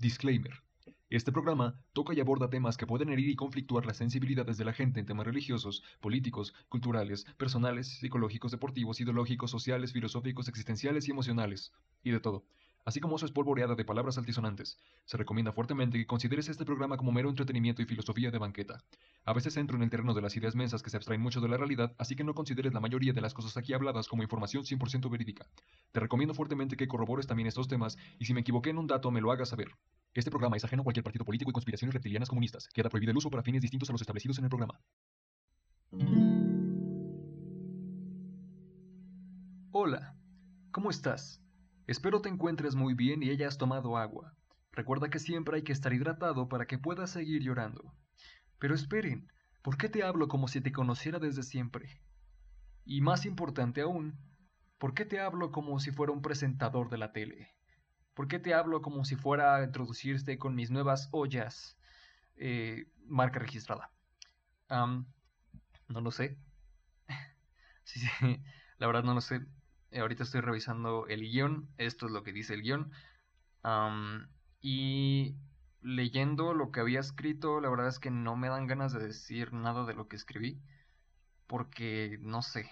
Disclaimer. Este programa toca y aborda temas que pueden herir y conflictuar las sensibilidades de la gente en temas religiosos, políticos, culturales, personales, psicológicos, deportivos, ideológicos, sociales, filosóficos, existenciales y emocionales. Y de todo. Así como su espolvoreada de palabras altisonantes. Se recomienda fuertemente que consideres este programa como mero entretenimiento y filosofía de banqueta. A veces entro en el terreno de las ideas mensas que se abstraen mucho de la realidad, así que no consideres la mayoría de las cosas aquí habladas como información 100% verídica. Te recomiendo fuertemente que corrobores también estos temas y si me equivoqué en un dato me lo hagas saber. Este programa es ajeno a cualquier partido político y conspiraciones reptilianas comunistas. Queda prohibido el uso para fines distintos a los establecidos en el programa. Hola, ¿cómo estás? Espero te encuentres muy bien y hayas tomado agua. Recuerda que siempre hay que estar hidratado para que puedas seguir llorando. Pero esperen, ¿por qué te hablo como si te conociera desde siempre? Y más importante aún, ¿por qué te hablo como si fuera un presentador de la tele? ¿Por qué te hablo como si fuera a introducirte con mis nuevas ollas? Eh, marca registrada. no lo sé. sí, sí, la verdad no lo sé. Ahorita estoy revisando el guion. Esto es lo que dice el guion. y leyendo lo que había escrito, la verdad es que no me dan ganas de decir nada de lo que escribí. Porque no sé.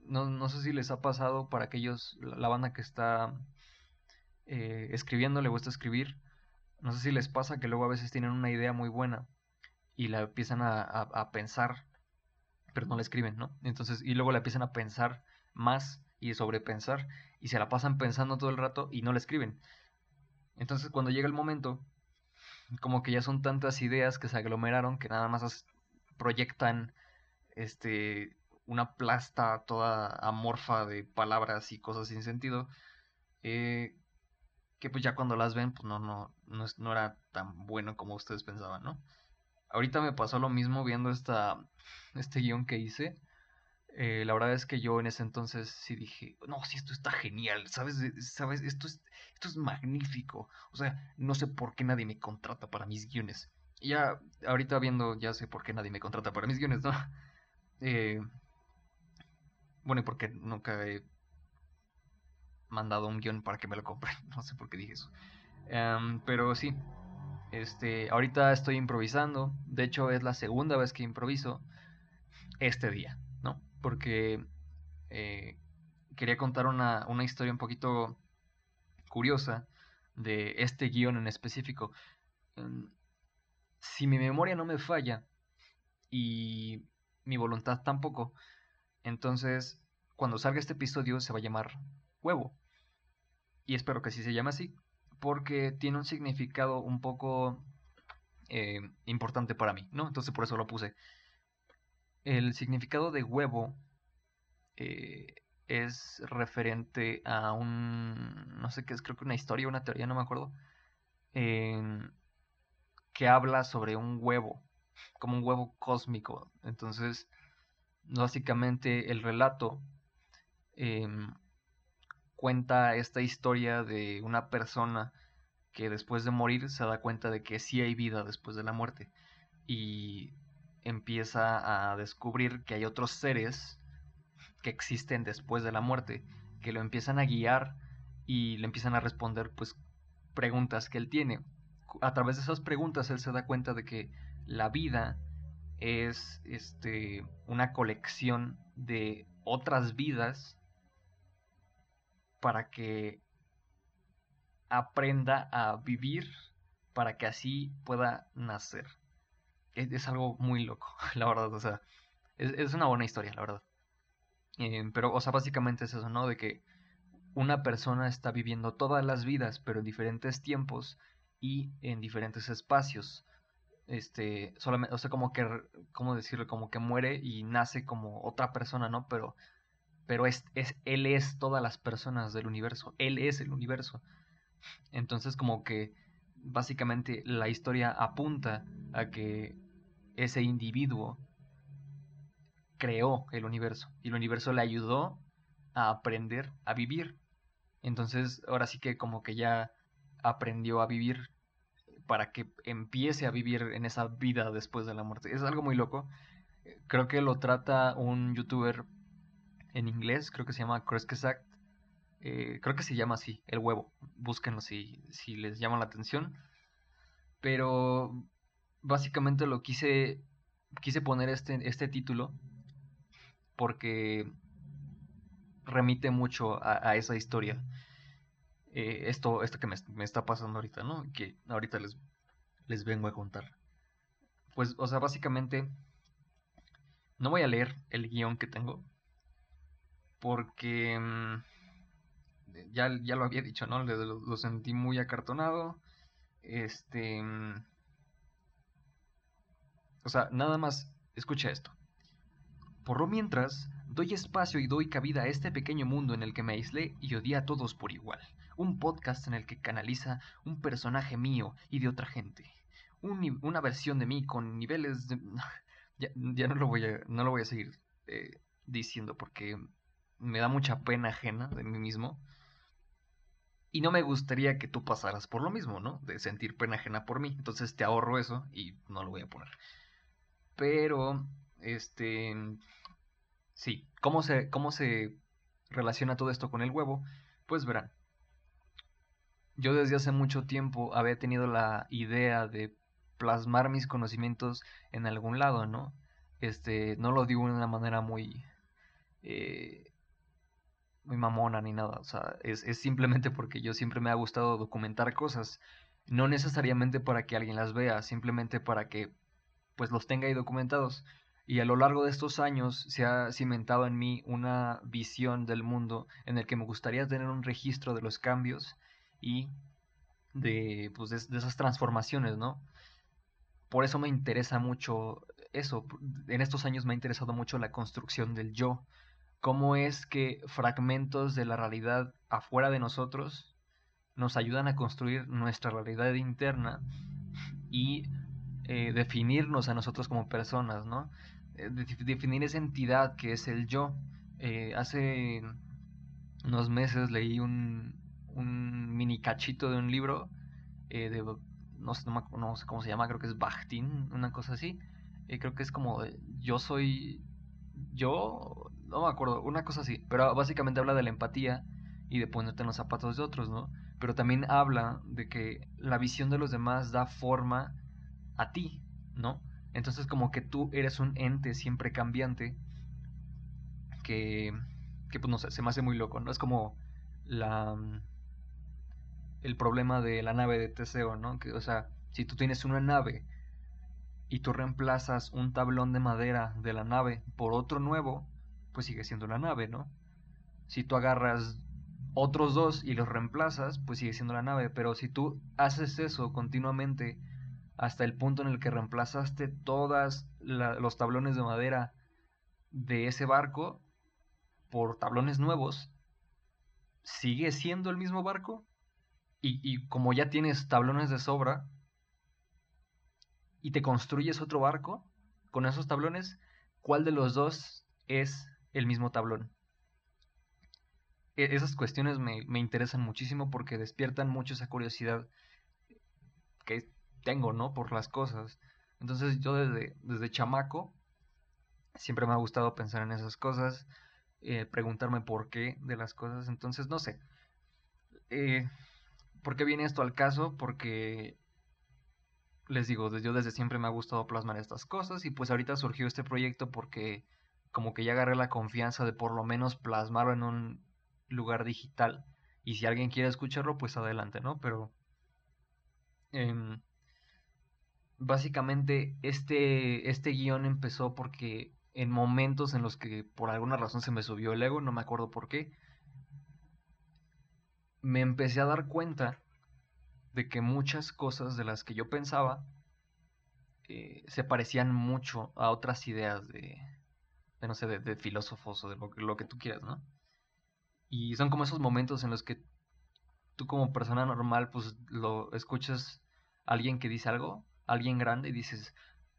No, no sé si les ha pasado para aquellos, la banda que está eh, escribiendo, le gusta escribir. No sé si les pasa que luego a veces tienen una idea muy buena y la empiezan a, pensar, pero no la escriben, ¿no? Entonces, y luego la empiezan a pensar más y sobrepensar y se la pasan pensando todo el rato y no la escriben. Entonces, cuando llega el momento, como que ya son tantas ideas que se aglomeraron que nada más proyectan este una plasta toda amorfa de palabras y cosas sin sentido eh, que pues ya cuando las ven, pues no, no, no, era tan bueno como ustedes pensaban, ¿no? Ahorita me pasó lo mismo viendo esta, este guion que hice. Eh, la verdad es que yo en ese entonces sí dije, no, sí, esto está genial, ¿sabes? ¿Sabes? Esto es, esto es magnífico. O sea, no sé por qué nadie me contrata para mis guiones. Ya, ahorita viendo, ya sé por qué nadie me contrata para mis guiones, ¿no? Eh, bueno, y porque nunca he mandado un guion para que me lo compren. No sé por qué dije eso. Em, pero sí, este, ahorita estoy improvisando. De hecho, es la segunda vez que improviso este día. Porque eh, quería contar una, una, historia un poquito curiosa de este guion en específico. Em, si mi memoria no me falla y mi voluntad tampoco, entonces cuando salga este episodio se va a llamar huevo y espero que así se llame así, porque tiene un significado un poco eh, importante para mí, ¿no? Entonces por eso lo puse. El significado de huevo eh, es referente a un, no sé qué es, creo que una historia, una teoría, no me acuerdo, que habla sobre un huevo, como un huevo cósmico. Entonces, básicamente el relato em, cuenta esta historia de una persona que después de morir se da cuenta de que sí hay vida después de la muerte y empieza a descubrir que hay otros seres que existen después de la muerte que lo empiezan a guiar y le empiezan a responder pues preguntas que él tiene a través de esas preguntas él se da cuenta de que la vida es este una colección de otras vidas para que aprenda a vivir para que así pueda nacer. Es, algo muy loco, la verdad, o sea, es, una buena historia, la verdad. Eh, pero, o sea, básicamente es eso, ¿no? De que una persona está viviendo todas las vidas, pero en diferentes tiempos y en diferentes espacios. Este, solamente, o sea, como que, ¿cómo decirlo? Como que muere y nace como otra persona, ¿no? Pero pero es, es, él es todas las personas del universo, él es el universo. Entonces como que básicamente la historia apunta a que ese individuo creó el universo y el universo le ayudó a aprender a vivir. Entonces ahora sí que como que ya aprendió a vivir para que empiece a vivir en esa vida después de la muerte. Es algo muy loco. Creo que lo trata un youtuber en inglés, creo que se llama Act Eh, creo que se llama así, El Huevo. Búsquenlo si, si les llama la atención. Pero básicamente lo quise, quise poner este, este título porque remite mucho a, esa historia. Eh, esto, esto que me, me, está pasando ahorita, ¿no? Que ahorita les, les vengo a contar. Pues, o sea, básicamente, no voy a leer el guion que tengo, porque mm, ya, ya lo había dicho, ¿no? Lo, sentí muy acartonado. Este... Mm, o sea, nada más, escucha esto. Por lo mientras, doy espacio y doy cabida a este pequeño mundo en el que me aislé y odié a todos por igual. Un podcast en el que canaliza un personaje mío y de otra gente. una versión de mí con niveles de... ya, no, lo voy a, no lo voy a seguir eh, diciendo porque me da mucha pena ajena de mí mismo. Y no me gustaría que tú pasaras por lo mismo, ¿no? De sentir pena ajena por mí. Entonces te ahorro eso y no lo voy a poner. Pero, este... Sí, ¿cómo se, cómo se relaciona todo esto con el huevo? Pues verán. Yo desde hace mucho tiempo había tenido la idea de plasmar mis conocimientos en algún lado, ¿no? Este, no lo digo de una manera muy... Eh, muy mamona ni nada. O sea, es, simplemente porque yo siempre me ha gustado documentar cosas. No necesariamente para que alguien las vea, simplemente para que pues los tenga ahí documentados. Y a lo largo de estos años se ha cimentado en mí una visión del mundo en el que me gustaría tener un registro de los cambios y de, pues, de esas transformaciones, ¿no? Por eso me interesa mucho eso. En estos años me ha interesado mucho la construcción del yo cómo es que fragmentos de la realidad afuera de nosotros nos ayudan a construir nuestra realidad interna y eh, definirnos a nosotros como personas, ¿no? Eh, definir esa entidad que es el yo. Eh, hace unos meses leí un, un, mini cachito de un libro de, no sé, no, sé, cómo se llama, creo que es Bakhtin, una cosa así. creo que es como yo soy yo no me acuerdo, una cosa así, pero básicamente habla de la empatía y de ponerte en los zapatos de otros, ¿no? Pero también habla de que la visión de los demás da forma a ti, ¿no? Entonces como que tú eres un ente siempre cambiante que, que pues no sé, se me hace muy loco, ¿no? Es como la el problema de la nave de Teseo, ¿no? Que, o sea, si tú tienes una nave y tú reemplazas un tablón de madera de la nave por otro nuevo, pues sigue siendo la nave, ¿no? Si tú agarras otros dos y los reemplazas, pues sigue siendo la nave. Pero si tú haces eso continuamente hasta el punto en el que reemplazaste todos los tablones de madera de ese barco por tablones nuevos, sigue siendo el mismo barco. Y, como ya tienes tablones de sobra y te construyes otro barco con esos tablones, ¿cuál de los dos es el mismo tablón. E-, esas cuestiones me, interesan muchísimo porque despiertan mucho esa curiosidad que tengo, ¿no? Por las cosas. Entonces yo desde, desde chamaco siempre me ha gustado pensar en esas cosas, eh, preguntarme por qué de las cosas. Entonces, no sé. Eh, ¿Por qué viene esto al caso? Porque les digo, yo desde siempre me ha gustado plasmar estas cosas y pues ahorita surgió este proyecto porque como que ya agarré la confianza de por lo menos plasmarlo en un lugar digital. Y si alguien quiere escucharlo, pues adelante, ¿no? Pero... Em, básicamente este, este guion empezó porque en momentos en los que por alguna razón se me subió el ego, no me acuerdo por qué, me empecé a dar cuenta de que muchas cosas de las que yo pensaba eh, se parecían mucho a otras ideas de, no sé, de, filósofos o de lo, que tú quieras, ¿no? Y son como esos momentos en los que tú como persona normal, pues lo escuchas a alguien que dice algo, alguien grande, y dices,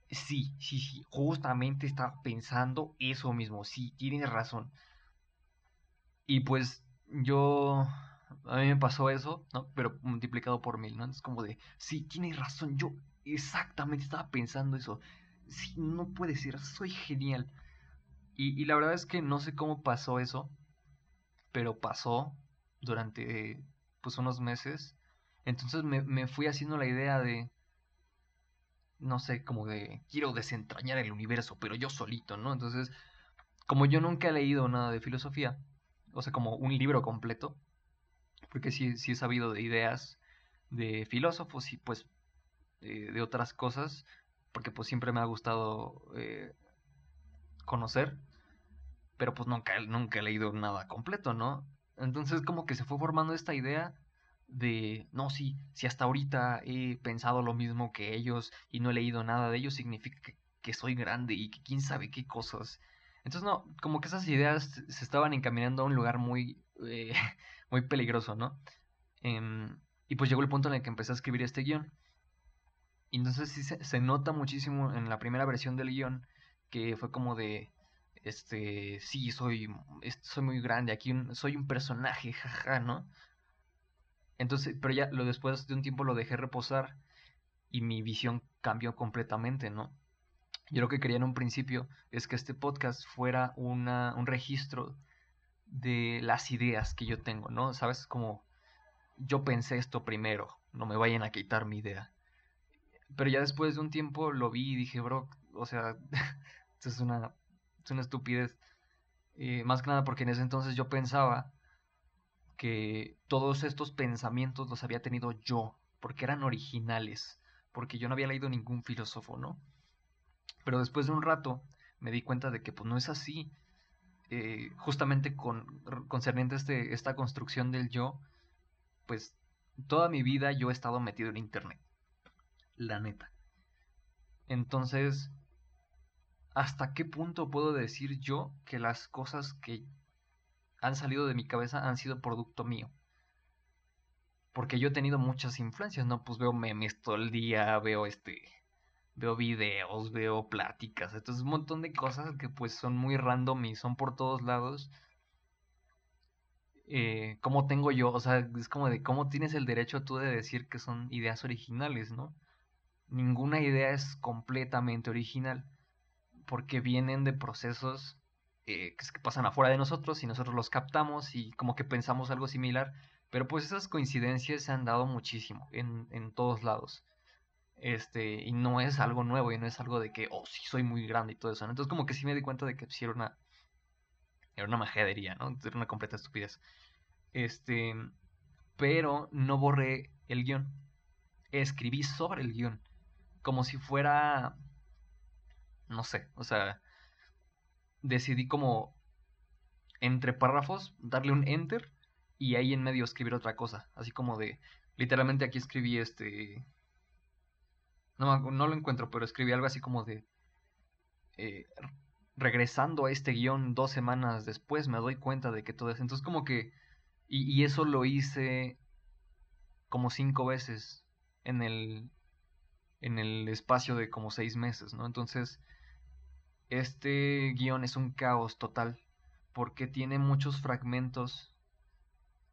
sí, sí, sí, justamente estaba pensando eso mismo, sí, tienes razón. Y pues yo, a mí me pasó eso, ¿no? Pero multiplicado por mil, ¿no? Es como de, sí, tienes razón, yo exactamente estaba pensando eso. Sí, no puede ser, soy genial. Y, la verdad es que no sé cómo pasó eso, pero pasó durante pues unos meses. Entonces me, me fui haciendo la idea de, no sé, como de, quiero desentrañar el universo, pero yo solito, ¿no? Entonces, como yo nunca he leído nada de filosofía, o sea, como un libro completo, porque sí, sí he sabido de ideas de filósofos y pues eh, de otras cosas, porque pues siempre me ha gustado eh, conocer, pero pues nunca, nunca he leído nada completo, ¿no? Entonces como que se fue formando esta idea de, no, sí, si hasta ahorita he pensado lo mismo que ellos y no he leído nada de ellos, significa que, soy grande y que quién sabe qué cosas. Entonces, no, como que esas ideas se estaban encaminando a un lugar muy, eh, muy peligroso, ¿no? Em, y pues llegó el punto en el que empecé a escribir este guion. Y entonces sí se, se nota muchísimo en la primera versión del guion que fue como de, este, sí, soy, soy muy grande, aquí soy un personaje, jaja, ¿no? Entonces, pero ya lo después de un tiempo lo dejé reposar y mi visión cambió completamente, ¿no? Yo lo que quería en un principio es que este podcast fuera una, un registro de las ideas que yo tengo, ¿no? ¿Sabes? Como yo pensé esto primero, no me vayan a quitar mi idea. Pero ya después de un tiempo lo vi y dije, bro, o sea, esto es una, es una estupidez. Eh, más que nada porque en ese entonces yo pensaba que todos estos pensamientos los había tenido yo, porque eran originales, porque yo no había leído ningún filósofo, ¿no? Pero después de un rato me di cuenta de que pues no es así. Eh, justamente con concerniente este, esta construcción del yo, pues toda mi vida yo he estado metido en internet. La neta. Entonces, ¿hasta qué punto puedo decir yo que las cosas que han salido de mi cabeza han sido producto mío. Porque yo he tenido muchas influencias, ¿no? Pues veo memes todo el día, veo este. Veo videos, veo pláticas. Entonces un montón de cosas que pues son muy random y son por todos lados. Eh, ¿Cómo tengo yo? O sea, es como de cómo tienes el derecho tú de decir que son ideas originales, ¿no? Ninguna idea es completamente original. Porque vienen de procesos eh, que pasan afuera de nosotros y nosotros los captamos y como que pensamos algo similar. Pero pues esas coincidencias se han dado muchísimo en, en todos lados. Este, y no es algo nuevo y no es algo de que, oh, sí, soy muy grande y todo eso. Entonces como que sí me di cuenta de que sí era una, era una majadería, ¿no? Era una completa estupidez. Este, pero no borré el guion. Escribí sobre el guion. Como si fuera, no sé, o sea, decidí como entre párrafos darle un enter y ahí en medio escribir otra cosa. Así como de, literalmente aquí escribí este... No, no lo encuentro, pero escribí algo así como de... Eh, regresando a este guion dos semanas después me doy cuenta de que todo es... Entonces como que... Y, y eso lo hice como cinco veces en el... En el espacio de como seis meses, ¿no? Entonces este guion es un caos total porque tiene muchos fragmentos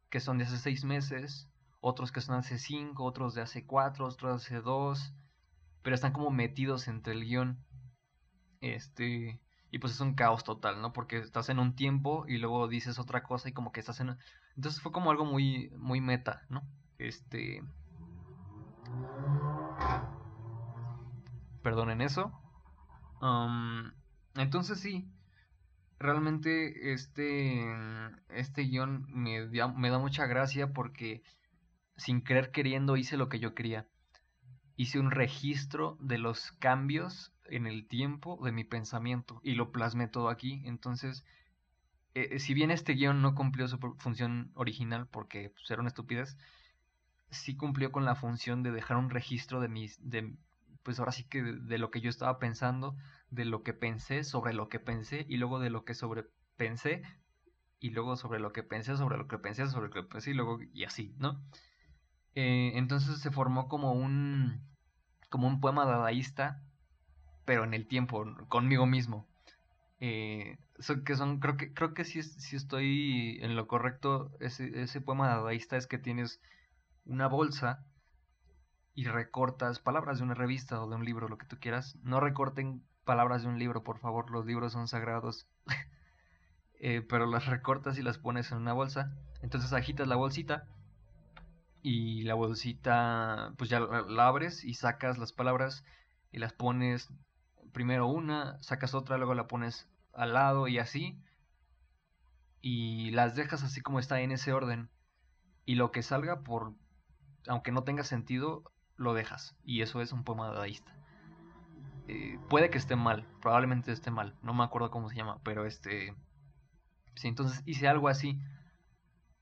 que son de hace seis meses, otros que son hace cinco, otros de hace cuatro, otros de hace dos, pero están como metidos entre el guion. Este, y pues es un caos total, ¿no? Porque estás en un tiempo y luego dices otra cosa y como que estás en... Entonces fue como algo muy, muy meta, ¿no? Este... Perdonen eso. Um, entonces sí, realmente este, este guion me, me da mucha gracia porque sin querer queriendo hice lo que yo quería. Hice un registro de los cambios en el tiempo de mi pensamiento y lo plasmé todo aquí. Entonces, eh, si bien este guion no cumplió su función original porque pues, era una estupidez, sí cumplió con la función de dejar un registro de mis, de, pues ahora sí que de, lo que yo estaba pensando, de lo que pensé sobre lo que pensé y luego de lo que sobre pensé y luego sobre lo que pensé, sobre lo que pensé, sobre lo que pensé y luego y así, ¿no? Eh, entonces se formó como un como un poema dadaísta, pero en el tiempo, conmigo mismo. Eh, que son, creo que, creo que sí, sí estoy en lo correcto. Ese, ese poema dadaísta es que tienes una bolsa y recortas palabras de una revista o de un libro, lo que tú quieras. No recorten palabras de un libro, por favor, los libros son sagrados. eh, pero las recortas y las pones en una bolsa. Entonces agitas la bolsita y la bolsita pues ya la abres y sacas las palabras y las pones primero una, sacas otra, luego la pones al lado y así y las dejas así como está en ese orden y lo que salga por aunque no tenga sentido lo dejas y eso es un poema dadaísta eh, puede que esté mal probablemente esté mal no me acuerdo cómo se llama pero este sí entonces hice algo así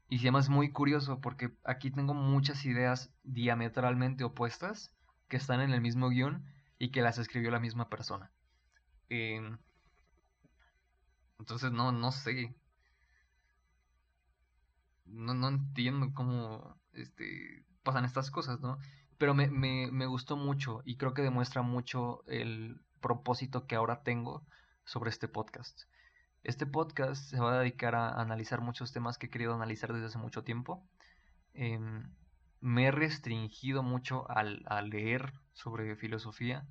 y además es muy curioso porque aquí tengo muchas ideas diametralmente opuestas que están en el mismo guion y que las escribió la misma persona. Em, entonces no, no sé. No, no entiendo cómo este, pasan estas cosas, ¿no? Pero me, me, me gustó mucho y creo que demuestra mucho el propósito que ahora tengo sobre este podcast. Este podcast se va a dedicar a analizar muchos temas que he querido analizar desde hace mucho tiempo. Em, me he restringido mucho al, a leer sobre filosofía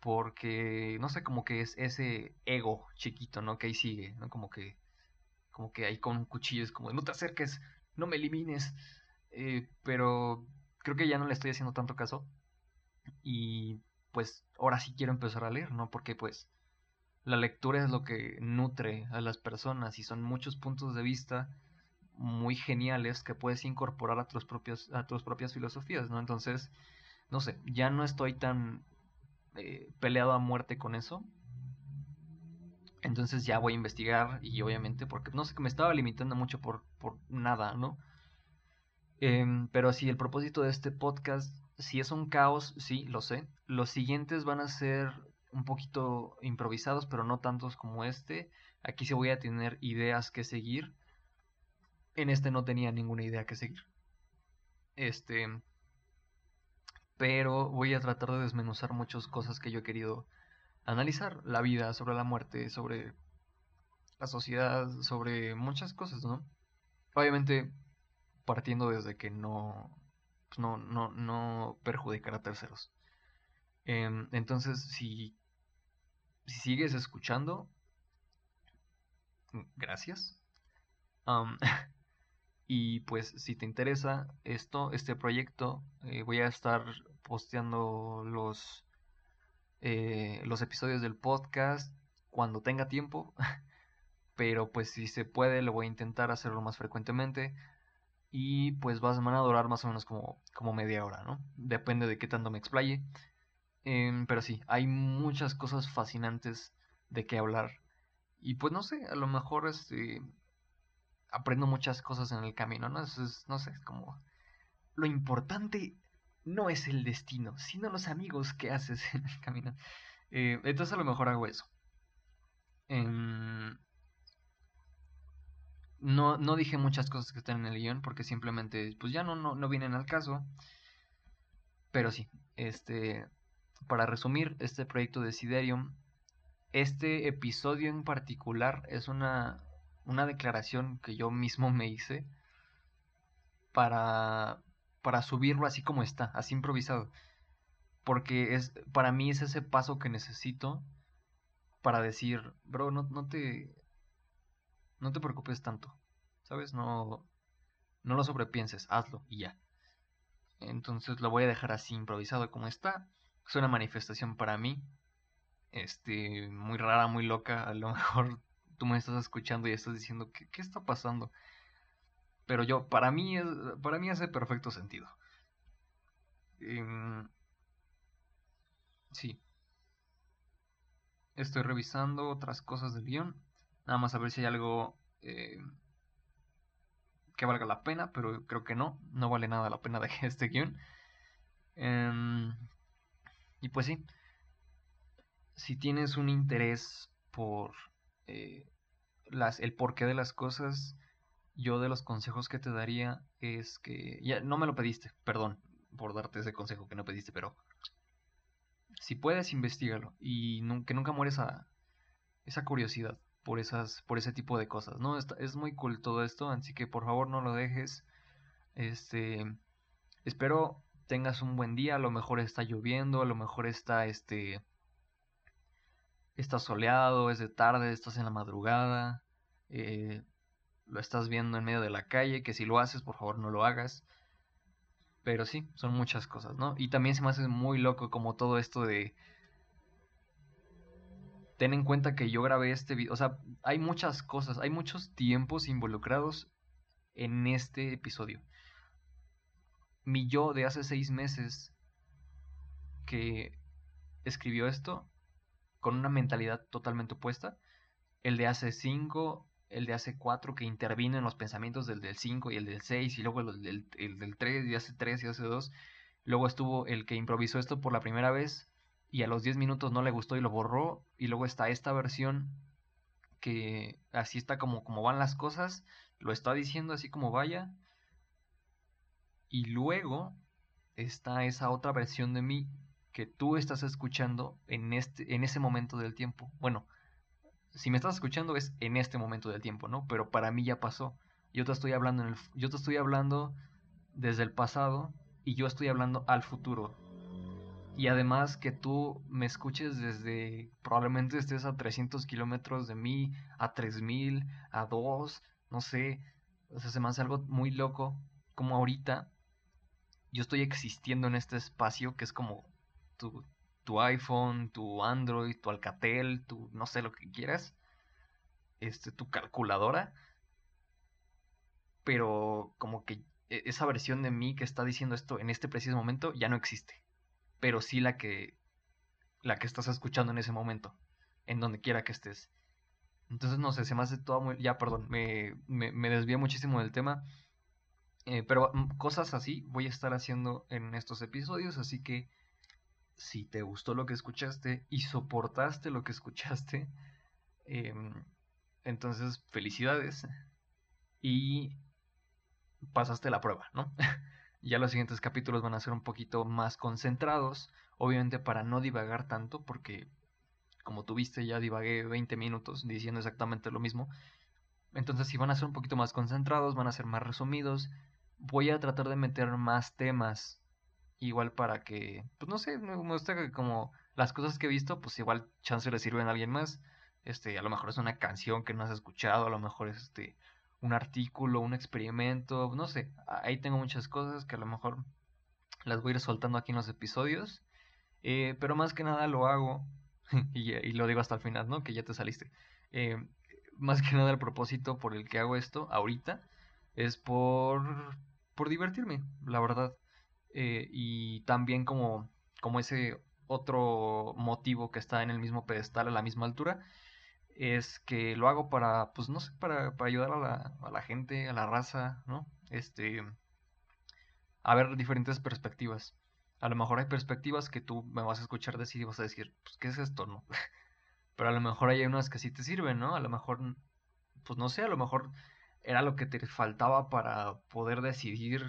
porque, no sé, como que es ese ego chiquito, ¿no? Que ahí sigue, ¿no? Como que, como que ahí con cuchillos, como, no te acerques, no me elimines. Eh, pero creo que ya no le estoy haciendo tanto caso. Y pues ahora sí quiero empezar a leer, ¿no? Porque pues la lectura es lo que nutre a las personas y son muchos puntos de vista muy geniales que puedes incorporar a tus propios a tus propias filosofías, ¿no? Entonces, no sé, ya no estoy tan eh, peleado a muerte con eso. Entonces ya voy a investigar y obviamente porque no sé que me estaba limitando mucho por, por nada, ¿no? Em, pero sí, el propósito de este podcast, si es un caos, sí, lo sé. Los siguientes van a ser un poquito improvisados, pero no tantos como este. Aquí sí voy a tener ideas que seguir. En este no tenía ninguna idea que seguir. Este. Pero voy a tratar de desmenuzar muchas cosas que yo he querido analizar. La vida, sobre la muerte, sobre la sociedad, sobre muchas cosas, ¿no? Obviamente partiendo desde que no, pues no, no, no perjudicar a terceros. Em, entonces, si si sigues escuchando, gracias. y pues si te interesa esto, este proyecto, eh, voy a estar posteando los, eh, los episodios del podcast cuando tenga tiempo. Pero pues si se puede, lo voy a intentar hacerlo más frecuentemente. Y pues van a durar más o menos como, como media hora, ¿no? Depende de qué tanto me explaye. Em, pero sí, hay muchas cosas fascinantes de qué hablar. Y pues no sé, a lo mejor este, aprendo muchas cosas en el camino, ¿no? Es, no sé, es como... Lo importante no es el destino, sino los amigos que haces en el camino. Eh, entonces a lo mejor hago eso. Em, no, no dije muchas cosas que están en el guion porque simplemente pues ya no, no, no vienen al caso. Pero sí, este para resumir este proyecto de Siderium, este episodio en particular es una, una declaración que yo mismo me hice para, para subirlo así como está, así improvisado. Porque es, para mí es ese paso que necesito para decir, bro, no, no te. No te preocupes tanto. ¿Sabes? No. No lo sobrepienses, hazlo y ya. Entonces lo voy a dejar así improvisado como está es una manifestación para mí, este, muy rara, muy loca. A lo mejor tú me estás escuchando y estás diciendo, ¿qué, qué está pasando? Pero yo, para mí, es, para mí hace perfecto sentido. Em, sí. Estoy revisando otras cosas del guion. Nada más a ver si hay algo eh, que valga la pena, pero creo que no. No vale nada la pena de este guion. Eh, y pues sí, si tienes un interés por eh, el porqué de las cosas, yo de los consejos que te daría es que, ya no me lo pediste, perdón por darte ese consejo que no pediste, pero si puedes, investigalo y que nunca mueres a esa curiosidad por esas por ese tipo de cosas, ¿no? es muy cool todo esto, así que por favor no lo dejes. Este espero tengas un buen día, a lo mejor está lloviendo, a lo mejor está este está soleado, es de tarde, estás en la madrugada, eh, lo estás viendo en medio de la calle, que si lo haces, por favor no lo hagas. Pero sí, son muchas cosas, ¿no? Y también se me hace muy loco como todo esto de... Ten en cuenta que yo grabé este video, o sea, hay muchas cosas, hay muchos tiempos involucrados en este episodio. Mi yo de hace seis meses que escribió esto con una mentalidad totalmente opuesta. El de hace cinco el de hace 4 que intervino en los pensamientos del del 5 y el del 6 y luego el del, el del 3 y hace 3 y hace 2. Luego estuvo el que improvisó esto por la primera vez y a los 10 minutos no le gustó y lo borró. Y luego está esta versión que así está como, van las cosas, lo está diciendo así como vaya. Y luego está esa otra versión de mí que tú estás escuchando en, este, en ese momento del tiempo. Bueno, si me estás escuchando es en este momento del tiempo, ¿no? Pero para mí ya pasó. Yo te estoy hablando en el, yo te estoy hablando desde el pasado y yo estoy hablando al futuro. Y además que tú me escuches desde, probablemente estés a 300 kilómetros de mí, a 3000, a 2, no sé. O sea, se me hace algo muy loco. Como ahorita yo estoy existiendo en este espacio que es como tu, tu iPhone, tu Android, tu Alcatel, tu no sé lo que quieras, este, tu calculadora, pero como que e, esa versión de mí que está diciendo esto en este preciso momento ya no existe, pero sí la que la que estás escuchando en ese momento, en donde quiera que estés. Entonces, no sé, se me hace todo muy... Ya, perdón, me, me, me muchísimo del tema. Eh, pero mm, cosas así voy a estar haciendo en estos episodios, así que si te gustó lo que escuchaste y soportaste lo que escuchaste, em, entonces felicidades y pasaste la prueba, ¿no? ya los siguientes capítulos van a ser un poquito más concentrados, obviamente para no divagar tanto, porque como tuviste ya divagué 20 minutos diciendo exactamente lo mismo. Entonces si van a ser un poquito más concentrados, van a ser más resumidos. Voy a tratar de meter más temas igual para que, pues no sé, me, gusta que como las cosas que he visto, pues igual chance le sirven a alguien más. Este, a lo mejor es una canción que no has escuchado, a lo mejor es este un artículo, un experimento, no sé, ahí tengo muchas cosas que a lo mejor las voy a ir soltando aquí en los episodios. Eh, pero más que nada lo hago, y, lo digo hasta el final, ¿no? Que ya te saliste. Eh, más que nada el propósito por el que hago esto ahorita es por, por divertirme, la verdad. Eh, y también como, como ese otro motivo que está en el mismo pedestal a la misma altura es que lo hago para, pues no sé, para, ayudar a la, a la, gente, a la raza, ¿no? Este, a ver diferentes perspectivas. A lo mejor hay perspectivas que tú me vas a escuchar decir y vas a decir, pues, ¿qué es esto, no? Pero a lo mejor hay unas que sí te sirven, ¿no? A lo mejor, pues no sé, a lo mejor era lo que te faltaba para poder decidir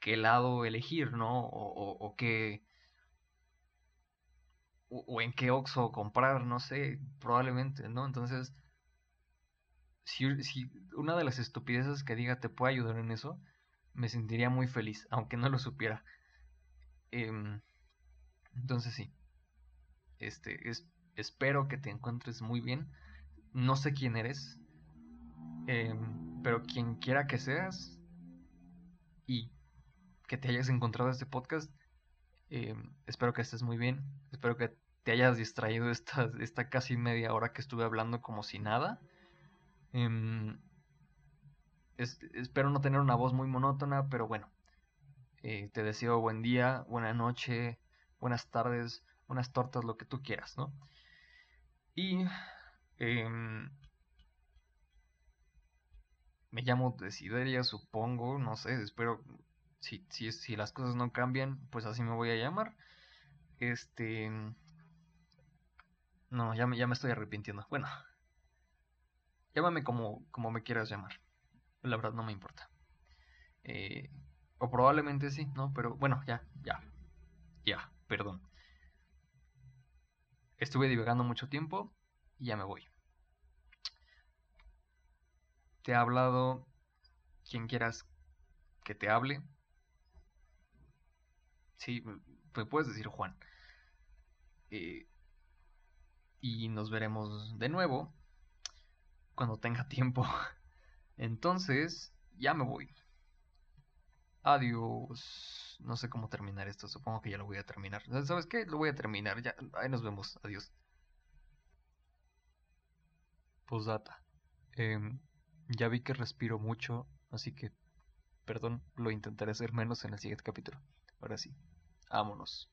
qué lado elegir, ¿no? O, qué... O, en qué Oxxo comprar, no sé, probablemente, ¿no? Entonces, si, una de las estupideces que diga te puede ayudar en eso, me sentiría muy feliz, aunque no lo supiera. Em, entonces sí. Este, es, espero que te encuentres muy bien. No sé quién eres. Em, pero quien quiera que seas. Y que te hayas encontrado este podcast. Eh, espero que estés muy bien. Espero que te hayas distraído esta, esta casi media hora que estuve hablando como si nada. Em, espero no tener una voz muy monótona, pero bueno. Eh, te deseo buen día, buena noche, buenas tardes, buenas tortas, lo que tú quieras, ¿no? Y em, me llamo Desideria, supongo, no sé, espero si, si, si las cosas no cambian, pues así me voy a llamar. Este... No, ya me, ya me estoy arrepintiendo. Bueno, llámame como, como me quieras llamar. La verdad no me importa. Eh, o probablemente sí, ¿no? Pero bueno, ya, ya. Ya, perdón. Estuve divagando mucho tiempo y ya me voy. Te ha hablado quien quieras que te hable. Sí, me puedes decir Juan. Eh, y nos veremos de nuevo cuando tenga tiempo. Entonces, ya me voy. Adiós. No sé cómo terminar esto. Supongo que ya lo voy a terminar. ¿Sabes qué? Lo voy a terminar. Ya, ahí nos vemos. Adiós. Posdata. Em, ya vi que respiro mucho, así que, perdón, lo intentaré hacer menos en el siguiente capítulo. Ahora sí, Vámonos.